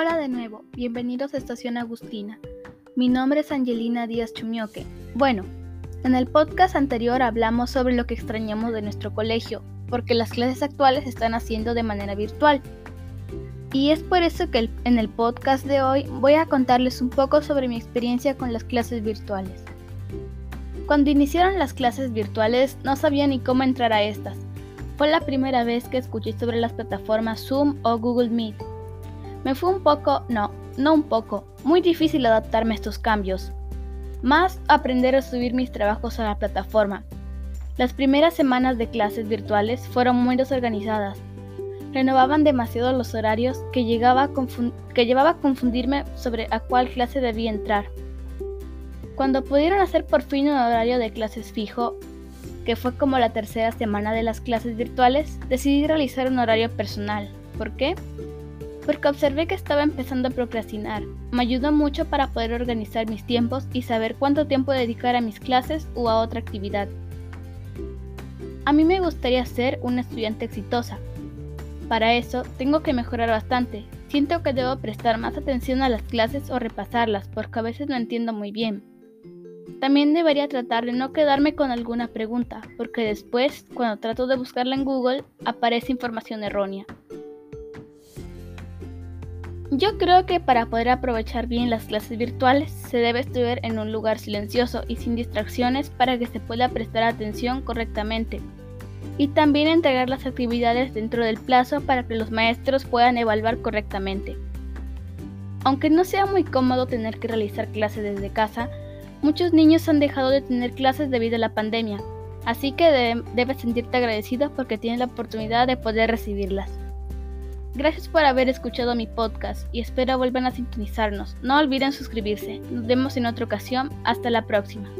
Hola de nuevo, bienvenidos a Estación Agustina. Mi nombre es Angelina Díaz Chumioque. Bueno, en el podcast anterior hablamos sobre lo que extrañamos de nuestro colegio, porque las clases actuales se están haciendo de manera virtual. Y es por eso que en el podcast de hoy voy a contarles un poco sobre mi experiencia con las clases virtuales. Cuando iniciaron las clases virtuales no sabía ni cómo entrar a estas. Fue la primera vez que escuché sobre las plataformas Zoom o Google Meet me fue un poco, no, no un poco, muy difícil adaptarme a estos cambios. Más aprender a subir mis trabajos a la plataforma. Las primeras semanas de clases virtuales fueron muy desorganizadas. Renovaban demasiado los horarios que, llegaba que llevaba a confundirme sobre a cuál clase debía entrar. Cuando pudieron hacer por fin un horario de clases fijo, que fue como la tercera semana de las clases virtuales, decidí realizar un horario personal. ¿Por qué? Porque observé que estaba empezando a procrastinar. Me ayudó mucho para poder organizar mis tiempos y saber cuánto tiempo dedicar a mis clases o a otra actividad. A mí me gustaría ser una estudiante exitosa. Para eso tengo que mejorar bastante. Siento que debo prestar más atención a las clases o repasarlas porque a veces no entiendo muy bien. También debería tratar de no quedarme con alguna pregunta, porque después, cuando trato de buscarla en Google, aparece información errónea. Yo creo que para poder aprovechar bien las clases virtuales se debe estudiar en un lugar silencioso y sin distracciones para que se pueda prestar atención correctamente. Y también entregar las actividades dentro del plazo para que los maestros puedan evaluar correctamente. Aunque no sea muy cómodo tener que realizar clases desde casa, muchos niños han dejado de tener clases debido a la pandemia, así que debes sentirte agradecido porque tienes la oportunidad de poder recibirlas. Gracias por haber escuchado mi podcast y espero vuelvan a sintonizarnos. No olviden suscribirse. Nos vemos en otra ocasión. Hasta la próxima.